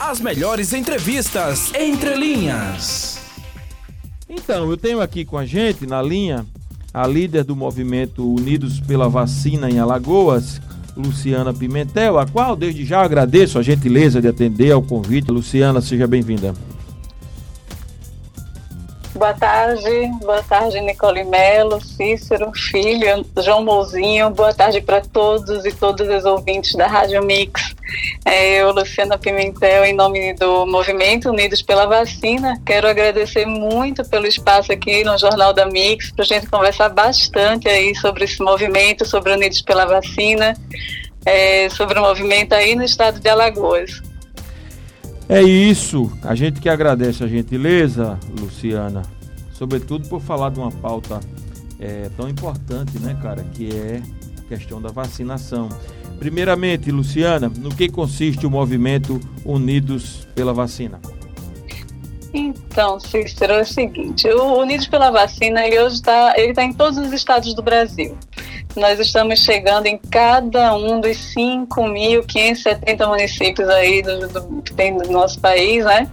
As melhores entrevistas entre linhas. Então, eu tenho aqui com a gente na linha a líder do movimento Unidos pela Vacina em Alagoas, Luciana Pimentel, a qual desde já agradeço a gentileza de atender ao convite. Luciana, seja bem-vinda. Boa tarde, boa tarde Nicole Melo, Cícero, Filho, João Mouzinho, boa tarde para todos e todas as ouvintes da Rádio Mix. É, eu, Luciana Pimentel, em nome do Movimento Unidos pela Vacina, quero agradecer muito pelo espaço aqui no Jornal da Mix, para a gente conversar bastante aí sobre esse movimento, sobre Unidos pela Vacina, é, sobre o movimento aí no estado de Alagoas. É isso. A gente que agradece a gentileza, Luciana, sobretudo por falar de uma pauta é, tão importante, né, cara, que é a questão da vacinação. Primeiramente, Luciana, no que consiste o movimento Unidos pela Vacina? Então, Cícero, é o seguinte, o Unidos pela Vacina, ele hoje está tá em todos os estados do Brasil. Nós estamos chegando em cada um dos 5.570 municípios aí do, do, que tem do nosso país, né?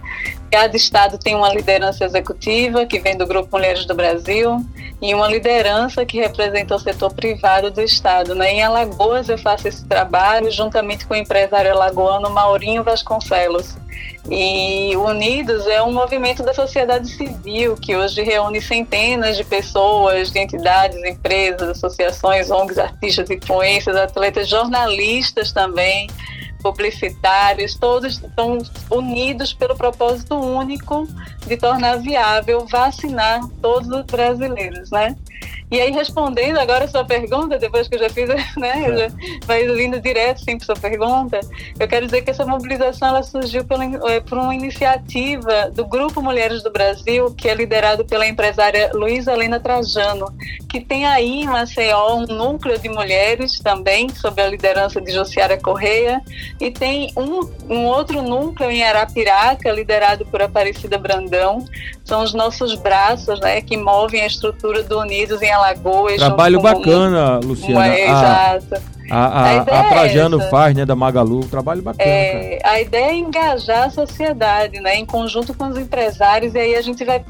Cada estado tem uma liderança executiva que vem do Grupo Mulheres do Brasil e uma liderança que representa o setor privado do estado. Né? Em Alagoas eu faço esse trabalho juntamente com o empresário alagoano Maurinho Vasconcelos. E Unidos é um movimento da sociedade civil que hoje reúne centenas de pessoas, de entidades, empresas, associações, ONGs, artistas, influências, atletas, jornalistas também, publicitários, todos estão unidos pelo propósito único de tornar viável vacinar todos os brasileiros, né? E aí, respondendo agora a sua pergunta, depois que eu já fiz, né, eu já vai vindo direto sim para sua pergunta, eu quero dizer que essa mobilização ela surgiu pela, é, por uma iniciativa do Grupo Mulheres do Brasil, que é liderado pela empresária Luísa Helena Trajano, que tem aí em Maceió um núcleo de mulheres também, sob a liderança de Josiara Correia, e tem um, um outro núcleo em Arapiraca, liderado por Aparecida Brandão, são os nossos braços, né, que movem a estrutura do Em Alagoas. Trabalho bacana, com... Luciana. É, exato. A, a, a, a Trajano é faz, né, da Magalu, trabalho bacana. É, a ideia é engajar a sociedade, né, em conjunto com os empresários, e aí a gente vai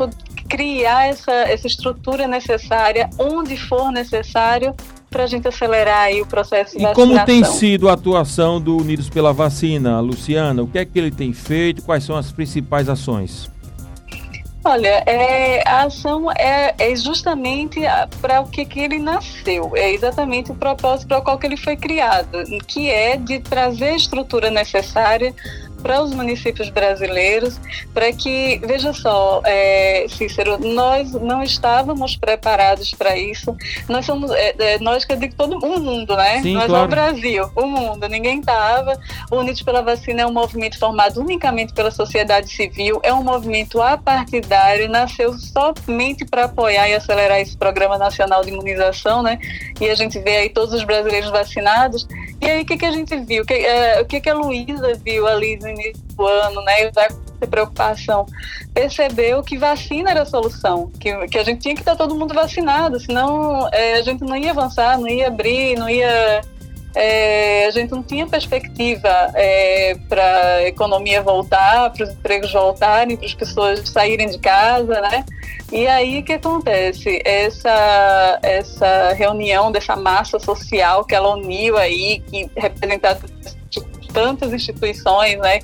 criar essa, essa estrutura necessária, onde for necessário, para a gente acelerar aí o processo de e vacinação. E como tem sido a atuação do Unidos pela Vacina, Luciana? O que é que ele tem feito? Quais são as principais ações? Olha, é, a ação é, é justamente para o que, que ele nasceu, é exatamente o propósito para o qual que ele foi criado, que é de trazer a estrutura necessária para os municípios brasileiros, para que, veja só, é, Cícero, nós não estávamos preparados para isso. Nós somos, é, é, nós que eu digo todo o mundo, né? Sim, nós claro. é o Brasil, o mundo, ninguém estava. Unidos pela Vacina é um movimento formado unicamente pela sociedade civil, é um movimento apartidário, nasceu somente para apoiar e acelerar esse programa nacional de imunização, né? E a gente vê aí todos os brasileiros vacinados. E aí, o que, que a gente viu? O que, é, o que, que a Luísa viu ali no início do ano, né? Vai ter preocupação. Percebeu que vacina era a solução, que, que a gente tinha que estar todo mundo vacinado, senão é, a gente não ia avançar, não ia abrir, não ia. É, a gente não tinha perspectiva é, para a economia voltar, para os empregos voltarem, para as pessoas saírem de casa, né? E aí o que acontece? Essa, essa reunião dessa massa social que ela uniu aí, que representava tantas instituições, né?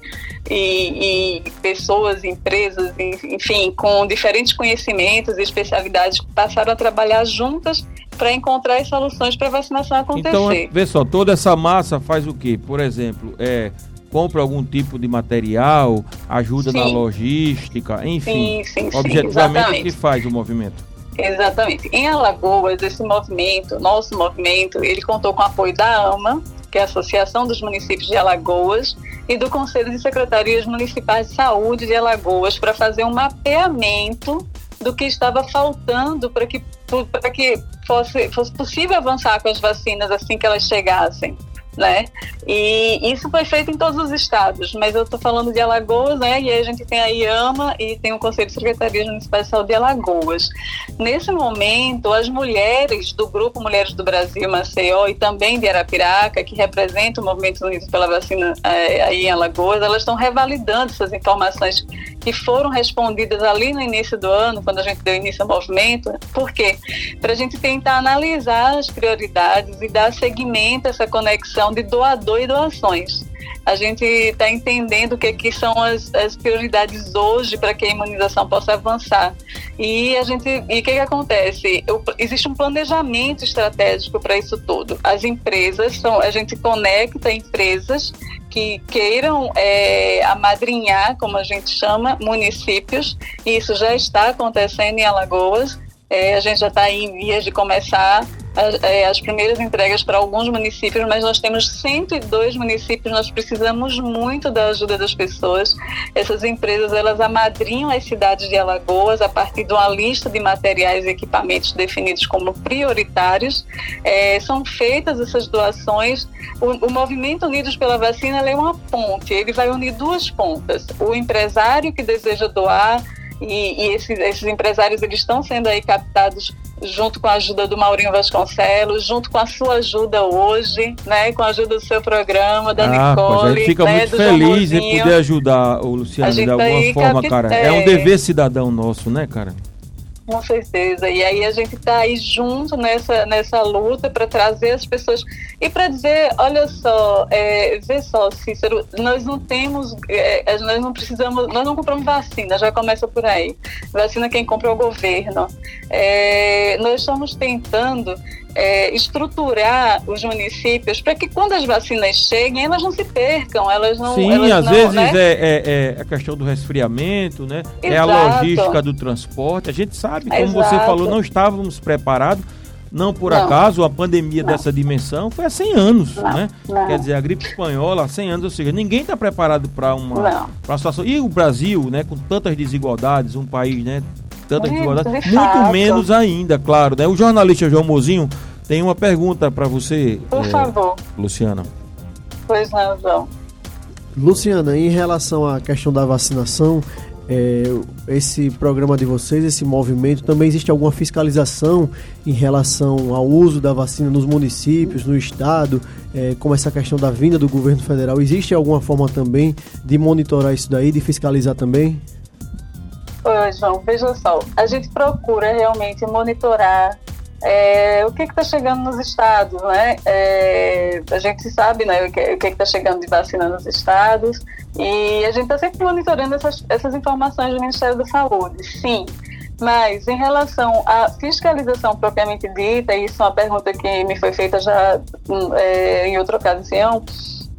E, e, pessoas, empresas, enfim, com diferentes conhecimentos e especialidades passaram a trabalhar juntas para encontrar as soluções para a vacinação acontecer. Então, vê só, toda essa massa faz o quê? Por exemplo, é, compra algum tipo de material, ajuda sim. na logística, enfim. Sim, sim, objetivamente, sim, o que faz o movimento? Exatamente. Em Alagoas, esse movimento, nosso movimento, ele contou com o apoio da AMA, que é a Associação dos Municípios de Alagoas, e do Conselho de Secretarias Municipais de Saúde de Alagoas, para fazer um mapeamento do que estava faltando para que, para que fosse, fosse possível avançar com as vacinas assim que elas chegassem. Né? E isso foi feito em todos os estados, mas eu estou falando de Alagoas, né? E a gente tem a IAMA e tem o Conselho de Secretarias Municipais de Alagoas. Nesse momento, as mulheres do Grupo Mulheres do Brasil, Maceió, e também de Arapiraca, que representam o Movimento Unido pela Vacina é, aí em Alagoas, elas estão revalidando essas informações que foram respondidas ali no início do ano, quando a gente deu início ao movimento. Por quê? Para a gente tentar analisar as prioridades e dar seguimento a essa conexão de doador e doações. A gente está entendendo o que, que são as, as prioridades hoje para que a imunização possa avançar. E a gente, e o que, que acontece? Eu, existe um planejamento estratégico para isso tudo. As empresas são, a gente conecta empresas que queiram é, amadrinhar, como a gente chama, municípios. E isso já está acontecendo em Alagoas. É, a gente já está em vias de começar as, é, as primeiras entregas para alguns municípios, mas nós temos 102 municípios, nós precisamos muito da ajuda das pessoas. Essas empresas, elas amadrinham as cidades de Alagoas a partir de uma lista de materiais e equipamentos definidos como prioritários. É, são feitas essas doações. O, o Movimento Unidos pela Vacina é uma ponte, ele vai unir duas pontas. O empresário que deseja doar, e, e esses, esses, empresários eles estão sendo aí captados junto com a ajuda do Maurinho Vasconcelos, junto com a sua ajuda hoje, né, com a ajuda do seu programa, da ah, Nicole, a gente fica né, muito feliz em poder ajudar o Luciano de alguma tá forma, cara. É... é um dever cidadão nosso, né, cara? Com certeza. E aí a gente está aí junto nessa, nessa luta para trazer as pessoas e para dizer, olha só, é, vê só, Cícero, nós não temos, é, nós não precisamos, nós não compramos vacina, já começa por aí. Vacina quem compra é o governo. É, nós estamos tentando é, estruturar os municípios para que quando as vacinas cheguem, elas não se percam, elas não. Sim, elas às não, vezes né? é, é, é, a questão do resfriamento, né? É a logística do transporte. A gente sabe, como Exato. você falou, não estávamos preparados. Não por não. acaso a pandemia não. dessa dimensão foi há 100 anos, né? Quer dizer, a gripe espanhola há 100 anos, ou seja, ninguém está preparado para uma, uma situação. E o Brasil, né, com tantas desigualdades, um país, né, tantas desigualdades, muito menos ainda, claro, né? O jornalista João Mozinho tem uma pergunta para você. Por é, favor. Luciana. Pois não, João. Luciana, em relação à questão da vacinação, é, esse programa de vocês, esse movimento, também existe alguma fiscalização em relação ao uso da vacina nos municípios, no estado, é, como essa questão da vinda do governo federal? Existe alguma forma também de monitorar isso daí, de fiscalizar também? Oi, João, veja só, a gente procura realmente monitorar é, o que está chegando nos estados, né? É, a gente sabe né, o que está chegando de vacina nos estados e a gente está sempre monitorando essas, essas informações do Ministério da Saúde, sim. Mas em relação à fiscalização propriamente dita, isso é uma pergunta que me foi feita já hum, é, em outra ocasião,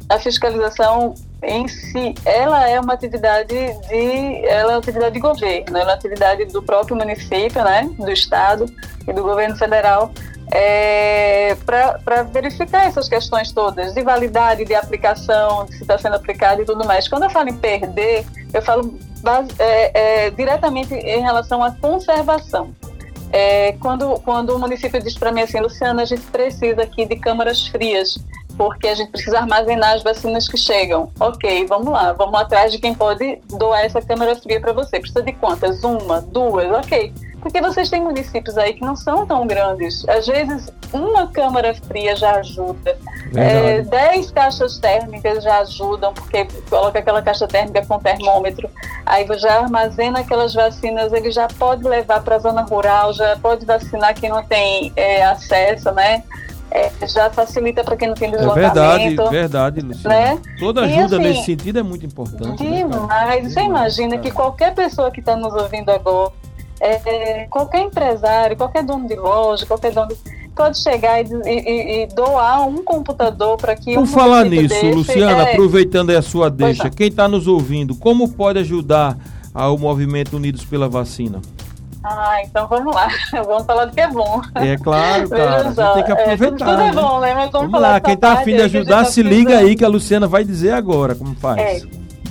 a fiscalização em si, ela é uma atividade de, ela é uma atividade de governo, ela é uma atividade do próprio município, né, do estado e do governo federal, é, para verificar essas questões todas de validade, de aplicação, se está sendo aplicado e tudo mais. Quando eu falo em perder, eu falo base, é, é, diretamente em relação à conservação. É, quando, quando o município diz para mim assim, Luciana, a gente precisa aqui de câmaras frias porque a gente precisa armazenar as vacinas que chegam. Ok, vamos lá, vamos atrás de quem pode doar essa câmara fria para você. Precisa de quantas? Uma, duas? Ok. Porque vocês têm municípios aí que não são tão grandes. Às vezes, uma câmara fria já ajuda. É, dez caixas térmicas já ajudam, porque coloca aquela caixa térmica com termômetro. Aí já armazena aquelas vacinas, ele já pode levar para a zona rural, já pode vacinar quem não tem é, acesso, né? É, já facilita para quem não tem deslocamento. É verdade, verdade, Luciana. Né? Toda ajuda assim, nesse sentido é muito importante. Né, demais. Né, você imagina que qualquer pessoa que está nos ouvindo agora, é, qualquer empresário, qualquer dono de loja, qualquer dono de pode chegar e, e, e, doar um computador para que Por um falar nisso, Luciana, é... aproveitando a sua deixa, quem está nos ouvindo, como pode ajudar ao movimento Unidos pela Vacina? Ah, então vamos lá. Vamos falar do que é bom. É claro, cara. Só, tem que aproveitar. É, tudo é bom, né? Mas vamos, vamos lá. Quem tá afim de ajudar, se liga aí que a Luciana vai dizer agora como faz. É.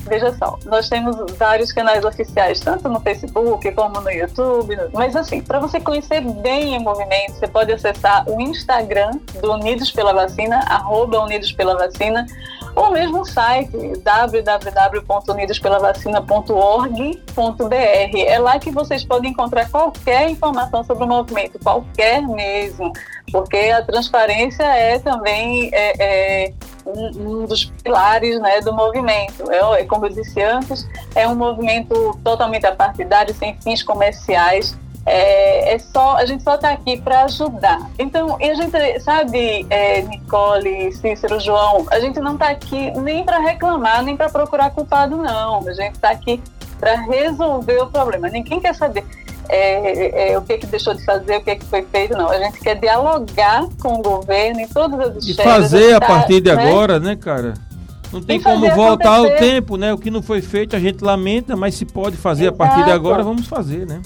veja só, nós temos vários canais oficiais, tanto no Facebook como no YouTube. Mas assim, para você conhecer bem o movimento, você pode acessar o Instagram do Unidos pela Vacina, arroba Unidos pela Vacina, ou mesmo o site www.unidospelavacina.org.br. É lá que vocês podem encontrar qualquer informação sobre o movimento, qualquer mesmo, porque a transparência é também é, é um, um, dos pilares né, do movimento. É, como eu disse antes, é um movimento totalmente apartidário, sem fins comerciais. É, é só a gente só está aqui para ajudar. Então, e a gente sabe, é, Nicole, Cícero, João, a gente não está aqui nem para reclamar, nem para procurar culpado, não. A gente está aqui para resolver o problema. Ninguém quer saber é, é, o que, que deixou de fazer, o que, que foi feito, não. A gente quer dialogar com o governo em todas as esferas. E fazer a partir de né? agora, né, cara? Não tem como voltar acontecer. ao tempo, né? O que não foi feito a gente lamenta, mas se pode fazer Exato. a partir de agora, vamos fazer, né?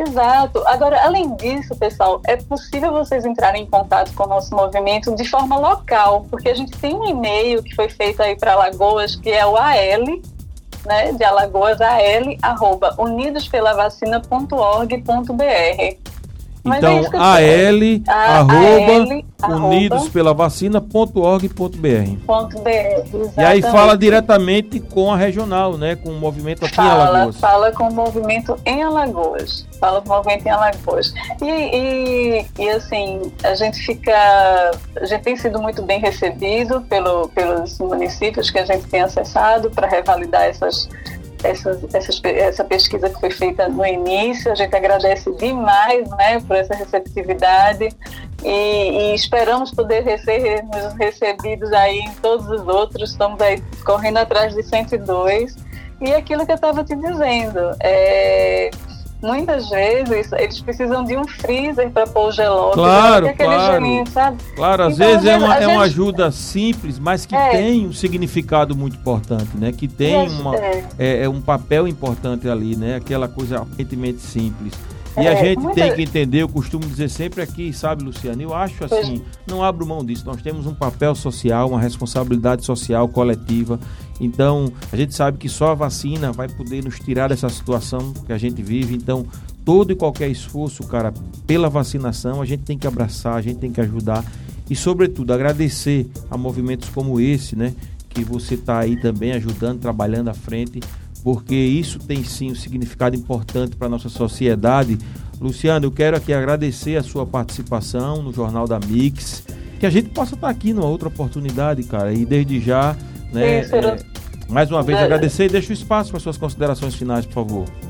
Exato. Agora, além disso, pessoal, é possível vocês entrarem em contato com o nosso movimento de forma local, porque a gente tem um e-mail que foi feito aí para Lagoas, que é o AL, né, de Alagoas, AL, arroba unidospelavacina.org.br. Então, é AL, a, arroba, unidospelavacina.org.br. E aí fala diretamente com a regional, né? Com o movimento aqui fala, em Alagoas. Fala com o movimento em Alagoas. Fala com o movimento em Alagoas. E, e, e assim, a gente fica. A gente tem sido muito bem recebido pelo, pelos municípios que a gente tem acessado para revalidar essas essa, essa, essa pesquisa que foi feita no início. A gente agradece demais né, por essa receptividade e, e esperamos poder ser recebidos aí em todos os outros. Estamos aí correndo atrás de 102. E aquilo que eu estava te dizendo, é, muitas vezes eles precisam de um freezer para pôr o. Claro, claro. Gelinho, claro, às então, vezes é uma, é uma ajuda simples, mas que é. tem um significado muito importante, né? Que tem uma, é. é. É, um papel importante ali, né? Aquela coisa aparentemente simples. E a é, gente muita... tem que entender, eu costumo dizer sempre aqui, sabe, Luciano? Eu acho assim, não abro mão disso. Nós temos um papel social, uma responsabilidade social coletiva. Então, a gente sabe que só a vacina vai poder nos tirar dessa situação que a gente vive. Então, todo e qualquer esforço, cara, pela vacinação, a gente tem que abraçar, a gente tem que ajudar e, sobretudo, agradecer a movimentos como esse, né? Que você está aí também ajudando, trabalhando à frente porque isso tem sim um significado importante para a nossa sociedade. Luciano, eu quero aqui agradecer a sua participação no Jornal da Mix, que a gente possa estar aqui numa outra oportunidade, cara, e desde já, né, é, mais uma vez agradecer e deixa o espaço para suas considerações finais, por favor.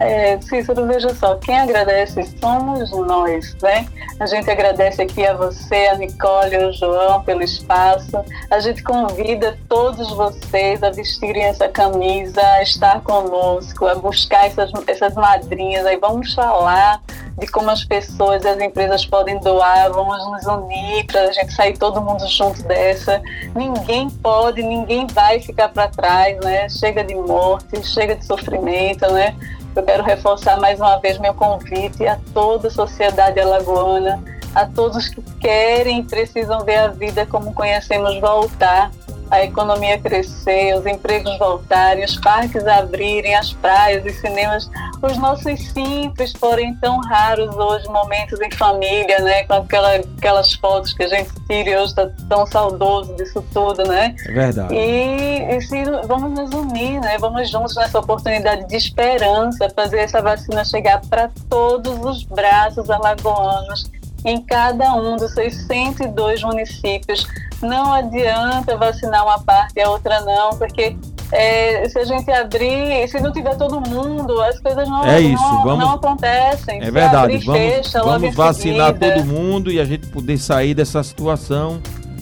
É, Cícero, veja só, quem agradece somos nós, né? A gente agradece aqui a você, a Nicole, o João pelo espaço. A gente convida todos vocês a vestirem essa camisa, a estar conosco, a buscar essas, essas madrinhas. Aí vamos falar de como as pessoas e as empresas podem doar, vamos nos unir para a gente sair todo mundo junto dessa. Ninguém pode, ninguém vai ficar para trás, né? Chega de morte, chega de sofrimento, né? Eu quero reforçar mais uma vez meu convite a toda a sociedade alagoana, a todos que querem e precisam ver a vida como conhecemos voltar a economia crescer, os empregos voltarem, os parques abrirem, as praias e cinemas, os nossos simples, porém tão raros hoje, momentos em família, né? Com aquela, aquelas fotos que a gente tira e hoje está tão saudoso disso tudo, né? É verdade. E, e se, vamos nos unir, né? Vamos juntos nessa oportunidade de esperança, fazer essa vacina chegar para todos os braços alagoanos em cada um dos 602 municípios. Não adianta vacinar uma parte e a outra não, porque é, se a gente abrir, se não tiver todo mundo, as coisas não, é isso, não, vamos, não acontecem. É verdade, abrir, vamos, fecha, vamos vacinar todo mundo e a gente poder sair dessa situação.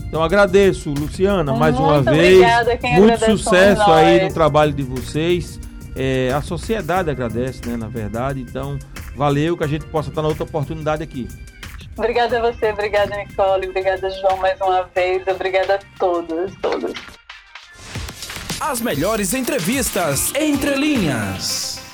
Então agradeço, Luciana, mais Muito uma vez. Muito sucesso aí no trabalho de vocês. É, a sociedade agradece, né, na verdade. Então, valeu que a gente possa estar na outra oportunidade aqui. Obrigada a você, obrigada Nicole, obrigada João mais uma vez, obrigada a todos, todos. As melhores entrevistas entre linhas.